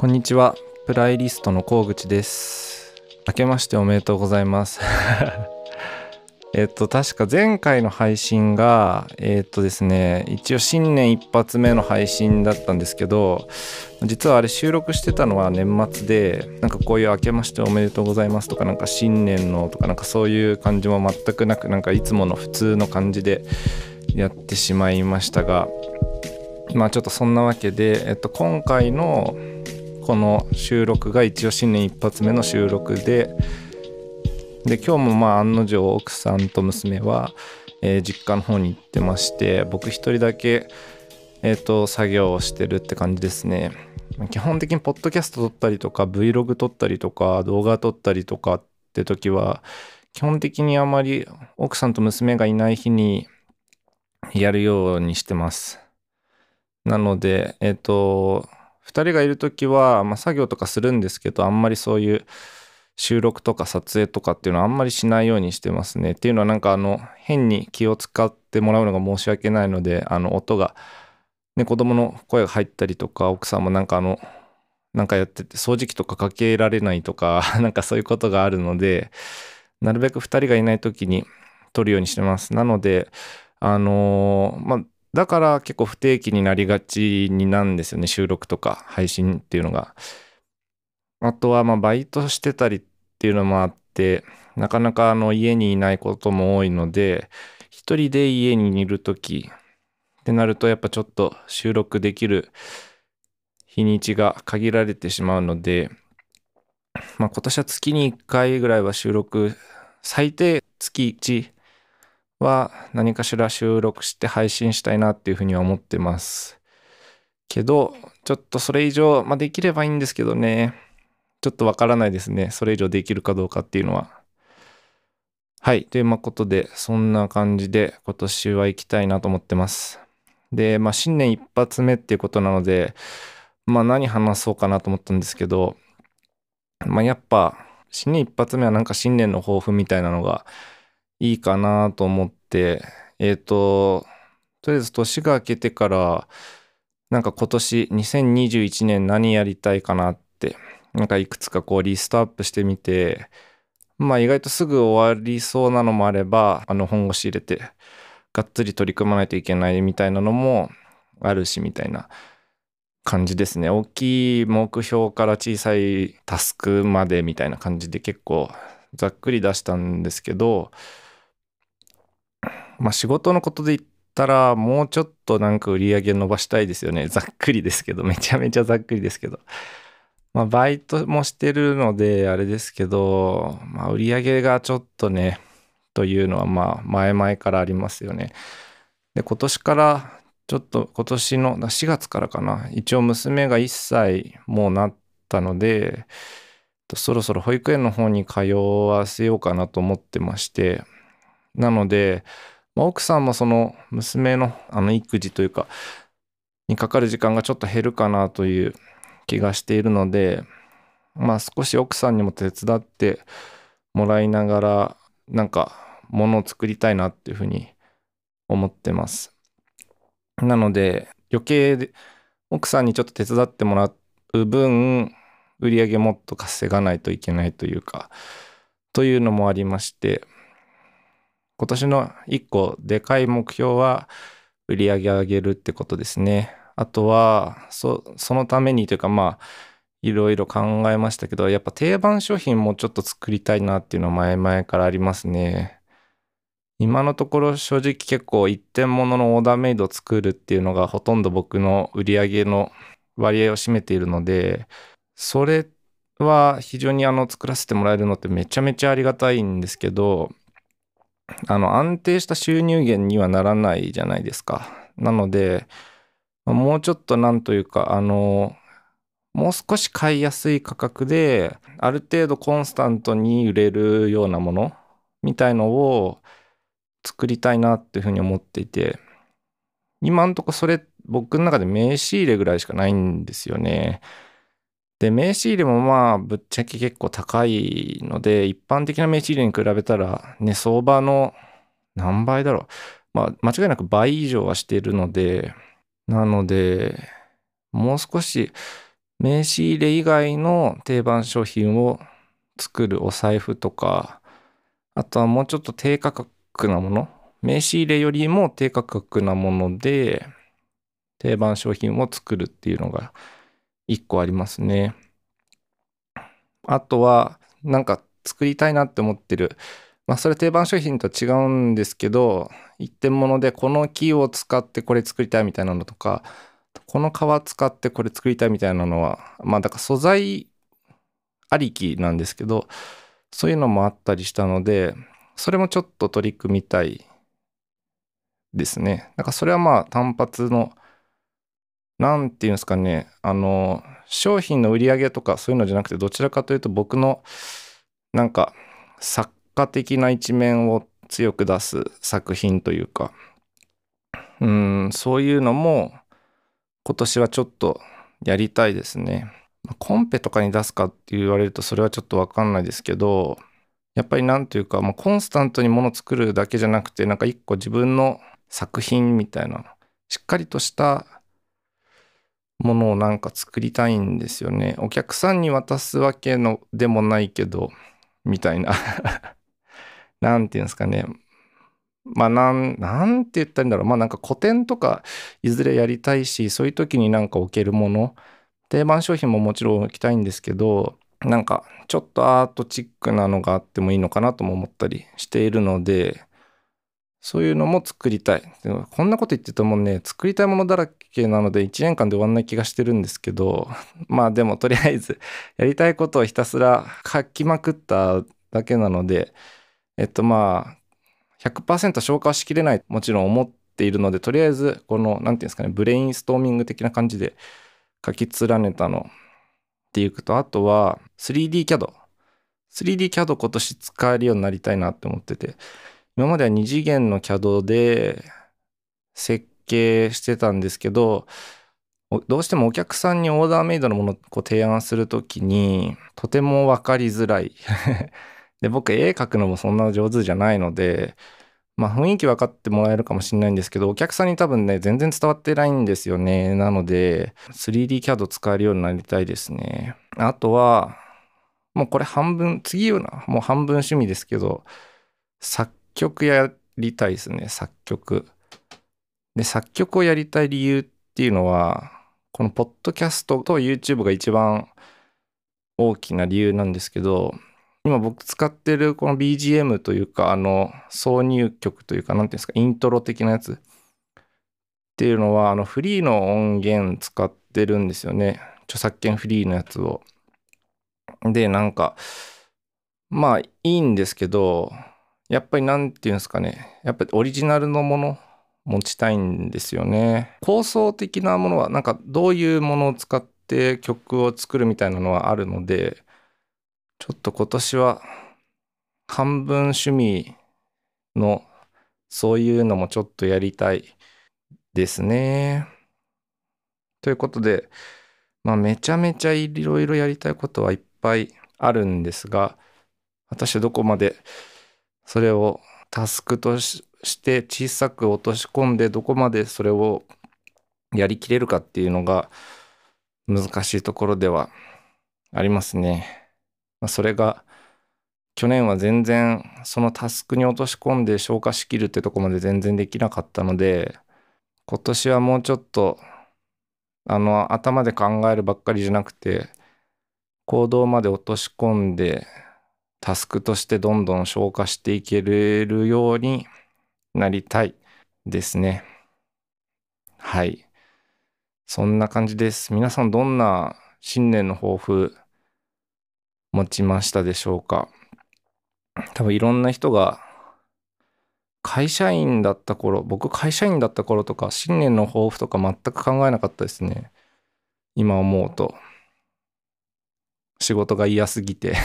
こんにちは。プライリストの河口です。明けましておめでとうございます。えっと確か前回の配信がえっとですね一応新年一発目の配信だったんですけど実はあれ収録してたのは年末でなんかこういう「明けましておめでとうございます」とかなんか新年のとかなんかそういう感じも全くなくなんかいつもの普通の感じでやってしまいましたがまあちょっとそんなわけで、えっと、今回のこの収録が一応新年一発目の収録でで今日もまあ案の定奥さんと娘は、えー、実家の方に行ってまして僕一人だけ、えーと、作業をしてるって感じですね。基本的にポッドキャスト撮ったりとか Vlog 撮ったりとか動画撮ったりとかって時は基本的にあまり奥さんと娘がいない日にやるようにしてます。なのでえっ、ー、と2人がいる時は、まあ、作業とかするんですけどあんまりそういう収録とか撮影とかっていうのはあんまりしないようにしてますね。っていうのはなんかあの変に気を使ってもらうのが申し訳ないのであの音が、ね、子供の声が入ったりとか奥さんもなんかあのなんかやってて掃除機とかかけられないとか なんかそういうことがあるのでなるべく2人がいない時に撮るようにしてます。なのであのー、まあだから結構不定期になりがちになんですよね収録とか配信っていうのが。あとはまあバイトしてたりっていうのもあってなかなかあの家にいないことも多いので一人で家にいる時ってなるとやっぱちょっと収録できる日にちが限られてしまうのでまあ今年は月に1回ぐらいは収録最低月1は何かしら収録して配信したいなっていうふうには思ってますけどちょっとそれ以上、まあ、できればいいんですけどねちょっとわからないですね。それ以上できるかどうかっていうのは。はい。ということで、そんな感じで今年は行きたいなと思ってます。で、まあ、新年一発目っていうことなので、まあ、何話そうかなと思ったんですけど、まあ、やっぱ、新年一発目はなんか新年の抱負みたいなのがいいかなと思って、えっ、ー、と、とりあえず年が明けてから、なんか今年2021年何やりたいかなってなんかいくつかこうリストアップしてみて、まあ意外とすぐ終わりそうなのもあれば、あの本腰入れて、がっつり取り組まないといけないみたいなのもあるしみたいな感じですね。大きい目標から小さいタスクまでみたいな感じで結構ざっくり出したんですけど、まあ仕事のことで言ったらもうちょっとなんか売り上げ伸ばしたいですよね。ざっくりですけど、めちゃめちゃざっくりですけど。まあ、バイトもしてるので、あれですけど、まあ、売り上げがちょっとね、というのは、まあ、前々からありますよね。で、今年から、ちょっと今年の4月からかな、一応娘が1歳もうなったので、そろそろ保育園の方に通わせようかなと思ってまして、なので、まあ、奥さんもその娘のあの育児というか、にかかる時間がちょっと減るかなという気がしているのでまあ少し奥さんにも手伝ってもらいながらなんかものを作りたいなっていうふうに思ってます。なので余計奥さんにちょっと手伝ってもらう分売り上げもっと稼がないといけないというかというのもありまして今年の1個でかい目標は売り上げ上げるってことですねあとはそのためにというかまあいろいろ考えましたけどやっぱ定番商品もちょっと作りたいなっていうのは前々からありますね。今のところ正直結構一点物のオーダーメイドを作るっていうのがほとんど僕の売り上げの割合を占めているのでそれは非常にあの作らせてもらえるのってめちゃめちゃありがたいんですけどあの安定した収入源にはならないじゃないですか。なのでもうちょっとなんというか、あの、もう少し買いやすい価格で、ある程度コンスタントに売れるようなものみたいのを作りたいなっていうふうに思っていて、今んとこそれ僕の中で名刺入れぐらいしかないんですよね。で、名刺入れもまあぶっちゃけ結構高いので、一般的な名刺入れに比べたらね、相場の何倍だろう。まあ間違いなく倍以上はしているので、なので、もう少し名刺入れ以外の定番商品を作るお財布とか、あとはもうちょっと低価格なもの、名刺入れよりも低価格なもので、定番商品を作るっていうのが一個ありますね。あとは、なんか作りたいなって思ってる。まあそれ定番商品と違うんですけど、一点物でこの木を使ってこれ作りたいみたいなのとか、この皮使ってこれ作りたいみたいなのは、まあだから素材ありきなんですけど、そういうのもあったりしたので、それもちょっと取り組みたいですね。なんかそれはまあ単発の、なんていうんですかね、あの、商品の売り上げとかそういうのじゃなくて、どちらかというと僕のなんか作家的な一面を強く出す作品というか、うん、そういうのも今年はちょっとやりたいですね。コンペとかに出すかって言われるとそれはちょっとわかんないですけど、やっぱりなんというか、まあ、コンスタントにもの作るだけじゃなくて、なんか一個自分の作品みたいな、しっかりとしたものをなんか作りたいんですよね。お客さんに渡すわけのでもないけど、みたいな。なんていうんですかね。まあなん、なんて言ったらいいんだろう。まあなんか古典とかいずれやりたいし、そういう時になんか置けるもの、定番商品ももちろん置きたいんですけど、なんかちょっとアートチックなのがあってもいいのかなとも思ったりしているので、そういうのも作りたい。こんなこと言っててもね、作りたいものだらけなので1年間で終わんない気がしてるんですけど、まあでもとりあえずやりたいことをひたすら書きまくっただけなので、えっとまあ、100%消化しきれないもちろん思っているので、とりあえずこの、何て言うんですかね、ブレインストーミング的な感じで書き連ねたのっていうと、あとは 3D CAD。3D CAD 今年使えるようになりたいなって思ってて、今までは2次元の CAD で設計してたんですけど、どうしてもお客さんにオーダーメイドのものをこう提案するときに、とても分かりづらい。で、僕絵描くのもそんな上手じゃないので、まあ雰囲気分かってもらえるかもしれないんですけど、お客さんに多分ね、全然伝わってないんですよね。なので、3D CAD 使えるようになりたいですね。あとは、もうこれ半分、次はもう半分趣味ですけど、作曲やりたいですね、作曲。で、作曲をやりたい理由っていうのは、このポッドキャストと YouTube が一番大きな理由なんですけど、今僕使ってるこの BGM というか、あの、挿入曲というか、なんていうんですか、イントロ的なやつっていうのは、あの、フリーの音源使ってるんですよね。著作権フリーのやつを。で、なんか、まあいいんですけど、やっぱりなんていうんですかね、やっぱりオリジナルのもの持ちたいんですよね。構想的なものは、なんかどういうものを使って曲を作るみたいなのはあるので、ちょっと今年は半分趣味のそういうのもちょっとやりたいですね。ということで、まあめちゃめちゃいろいろやりたいことはいっぱいあるんですが、私はどこまでそれをタスクとして小さく落とし込んでどこまでそれをやりきれるかっていうのが難しいところではありますね。ま、それが去年は全然そのタスクに落とし込んで消化しきるってとこまで全然できなかったので今年はもうちょっとあの頭で考えるばっかりじゃなくて行動まで落とし込んでタスクとしてどんどん消化していけるようになりたいですね。はい。そんな感じです。皆さんどんな新年の抱負持ちましたでしょうか？多分いろんな人が会社員だった頃僕会社員だった頃とか新年の抱負とか全く考えなかったですね今思うと仕事が嫌すぎて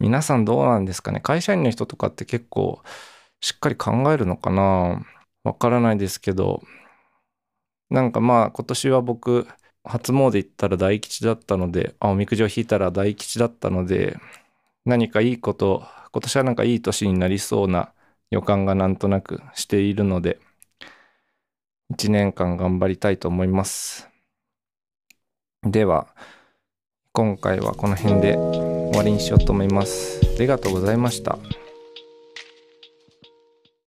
皆さんどうなんですかね？会社員の人とかって結構しっかり考えるのかな？わからないですけど。なんかまあ今年は僕初詣行ったら大吉だったので、あ、おみくじを引いたら大吉だったので、何かいいこと、今年はなんかいい年になりそうな予感がなんとなくしているので、1年間頑張りたいと思います。では今回はこの辺で終わりにしようと思います。ありがとうございました。